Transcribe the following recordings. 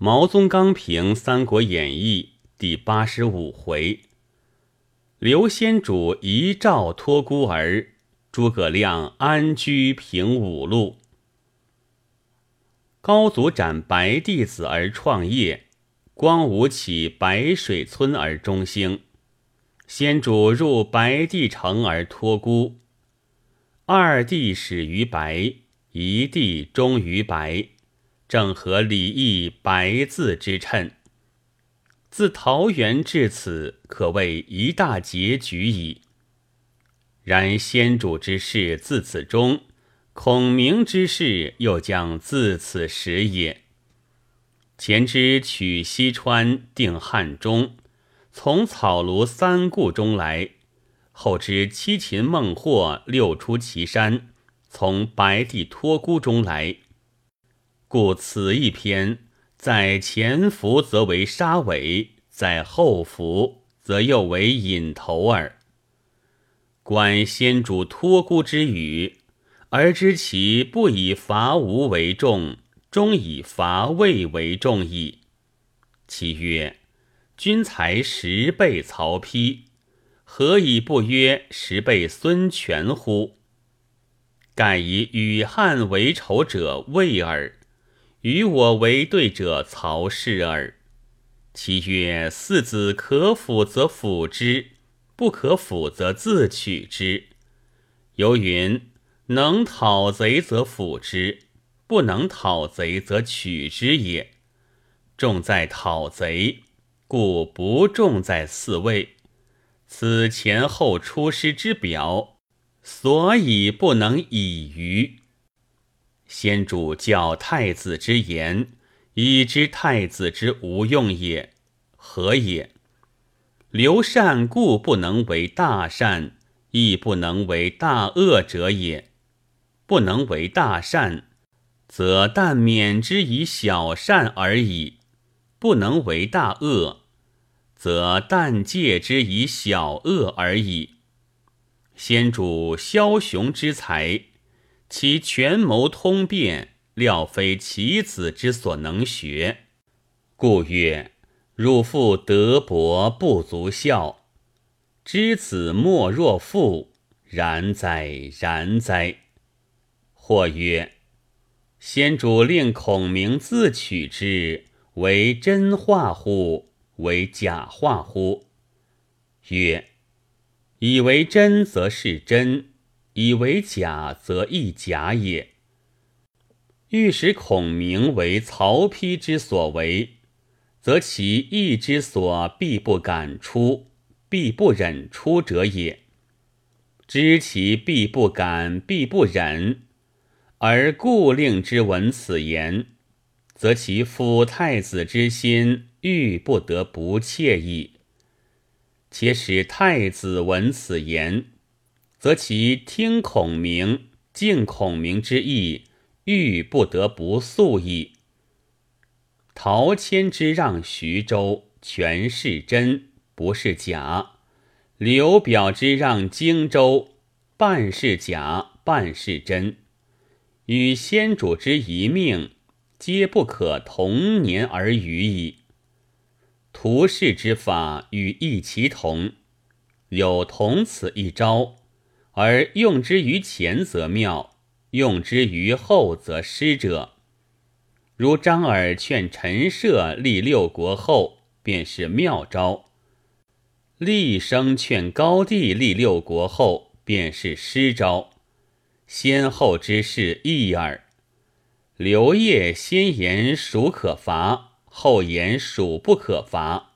毛宗刚评《三国演义》第八十五回：刘先主遗诏托孤儿，诸葛亮安居平五路。高祖斩白帝子而创业，光武起白水村而中兴。先主入白帝城而托孤，二帝始于白，一帝终于白，正合礼义白字之称。自桃园至此，可谓一大结局矣。然先主之事自此终，孔明之事又将自此始也。前之取西川，定汉中。从草庐三顾中来，后知七擒孟获，六出祁山，从白帝托孤中来，故此一篇在前伏则为杀尾，在后伏则又为引头耳。观先主托孤之语，而知其不以伐吴为重，终以伐魏为重矣。其曰。君才十倍曹丕，何以不曰十倍孙权乎？盖以与汉为仇者魏耳，与我为对者曹氏耳。其曰：四子可辅则辅之，不可辅则自取之。由云：能讨贼则辅之，不能讨贼则取之也。重在讨贼。故不重在四位，此前后出师之表，所以不能以虞。先主教太子之言，以知太子之无用也，何也？刘禅故不能为大善，亦不能为大恶者也。不能为大善，则但免之以小善而已。不能为大恶，则但戒之以小恶而已。先主枭雄之才，其权谋通变，料非其子之所能学。故曰：汝父德薄不足孝，知子莫若父。然哉，然哉！或曰：先主令孔明自取之。为真话乎？为假话乎？曰：以为真则是真，以为假则亦假也。欲使孔明为曹丕之所为，则其意之所必不敢出，必不忍出者也。知其必不敢，必不忍，而故令之闻此言。则其辅太子之心欲不得不切矣。且使太子闻此言，则其听孔明、敬孔明之意欲不得不肃矣。陶谦之让徐州，全是真，不是假；刘表之让荆州，半是假，半是真。与先主之一命。皆不可同年而语矣。图事之法与异其同，有同此一招，而用之于前则妙，用之于后则失者。如张耳劝陈涉立六国后，便是妙招；厉声劝高帝立六国后，便是失招。先后之事异耳。刘烨先言蜀可伐，后言蜀不可伐。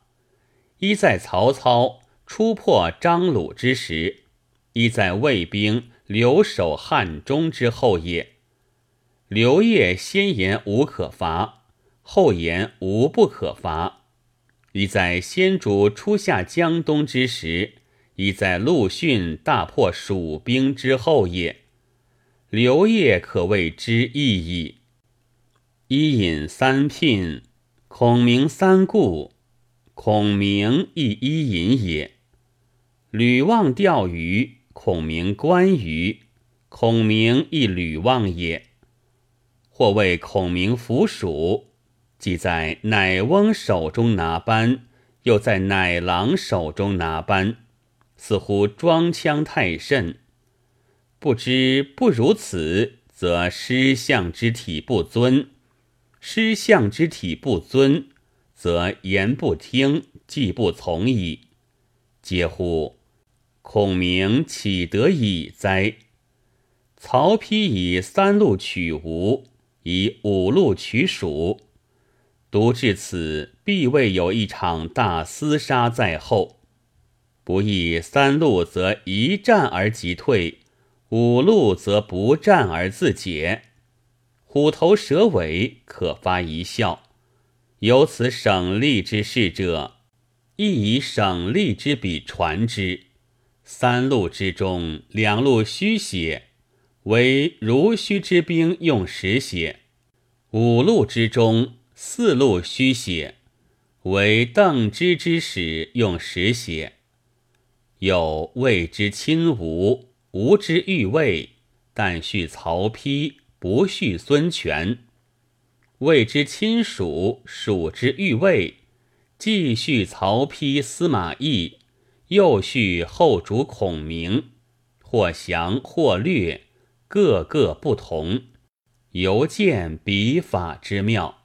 一在曹操初破张鲁之时，一在魏兵留守汉中之后也。刘烨先言无可伐，后言无不可伐。一在先主初下江东之时，一在陆逊大破蜀兵之后也。刘烨可谓之意矣。一饮三聘，孔明三顾，孔明亦一饮也。吕望钓鱼，孔明关羽，孔明亦吕望也。或谓孔明服蜀，既在乃翁手中拿班，又在乃郎手中拿班，似乎装腔太甚。不知不如此，则师相之体不尊；师相之体不尊，则言不听，计不从矣。嗟乎！孔明岂得已哉？曹丕以三路取吴，以五路取蜀。独至此，必未有一场大厮杀在后。不义三路则一战而即退，五路则不战而自解。虎头蛇尾，可发一笑。有此省力之事者，亦以省力之笔传之。三路之中，两路虚写，为如虚之兵用实写；五路之中，四路虚写，为邓芝之使用实写。有魏之亲吴，吴之欲魏，但续曹丕，不续孙权；魏之亲蜀，蜀之欲魏，继续曹丕、司马懿，又续后主孔明。或详或略，各个不同，犹见笔法之妙。